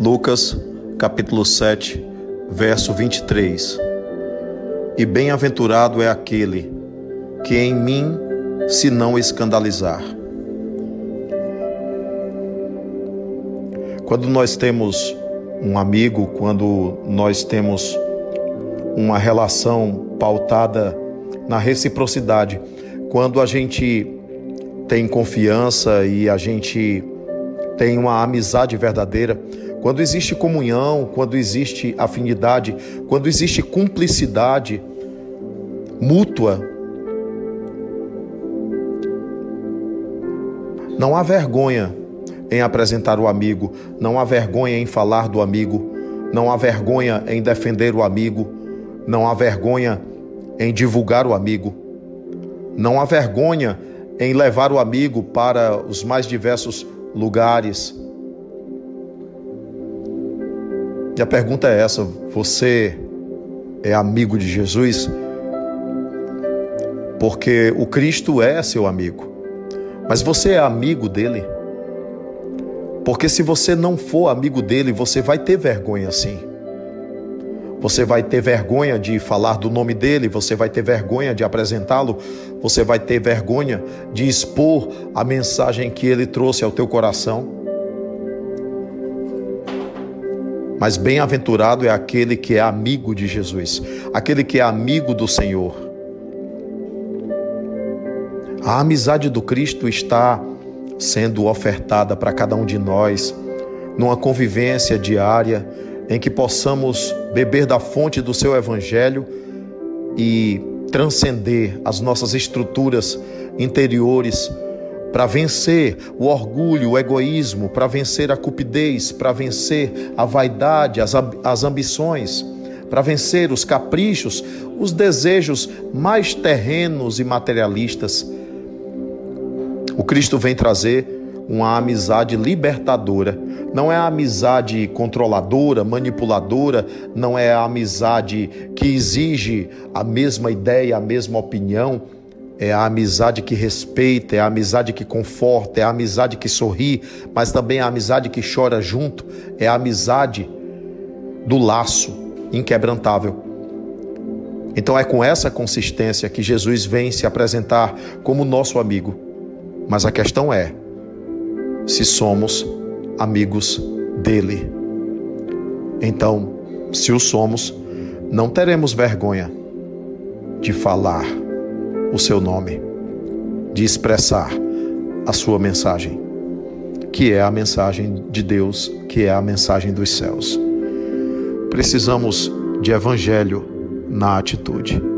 Lucas, capítulo 7, verso 23. E bem-aventurado é aquele que em mim se não escandalizar. Quando nós temos um amigo, quando nós temos uma relação pautada na reciprocidade, quando a gente tem confiança e a gente tem uma amizade verdadeira, quando existe comunhão, quando existe afinidade, quando existe cumplicidade mútua, não há vergonha em apresentar o amigo, não há vergonha em falar do amigo, não há vergonha em defender o amigo, não há vergonha em divulgar o amigo, não há vergonha em levar o amigo para os mais diversos lugares. E a pergunta é essa: você é amigo de Jesus? Porque o Cristo é seu amigo. Mas você é amigo dele? Porque se você não for amigo dele, você vai ter vergonha sim. Você vai ter vergonha de falar do nome dele, você vai ter vergonha de apresentá-lo, você vai ter vergonha de expor a mensagem que ele trouxe ao teu coração. Mas bem-aventurado é aquele que é amigo de Jesus, aquele que é amigo do Senhor. A amizade do Cristo está sendo ofertada para cada um de nós numa convivência diária em que possamos beber da fonte do seu evangelho e transcender as nossas estruturas interiores para vencer o orgulho, o egoísmo, para vencer a cupidez, para vencer a vaidade, as, as ambições, para vencer os caprichos, os desejos mais terrenos e materialistas. O Cristo vem trazer uma amizade libertadora. Não é a amizade controladora, manipuladora, não é a amizade que exige a mesma ideia, a mesma opinião é a amizade que respeita, é a amizade que conforta, é a amizade que sorri, mas também é a amizade que chora junto, é a amizade do laço inquebrantável. Então é com essa consistência que Jesus vem se apresentar como nosso amigo. Mas a questão é se somos amigos dele. Então, se o somos, não teremos vergonha de falar o seu nome, de expressar a sua mensagem, que é a mensagem de Deus, que é a mensagem dos céus. Precisamos de evangelho na atitude.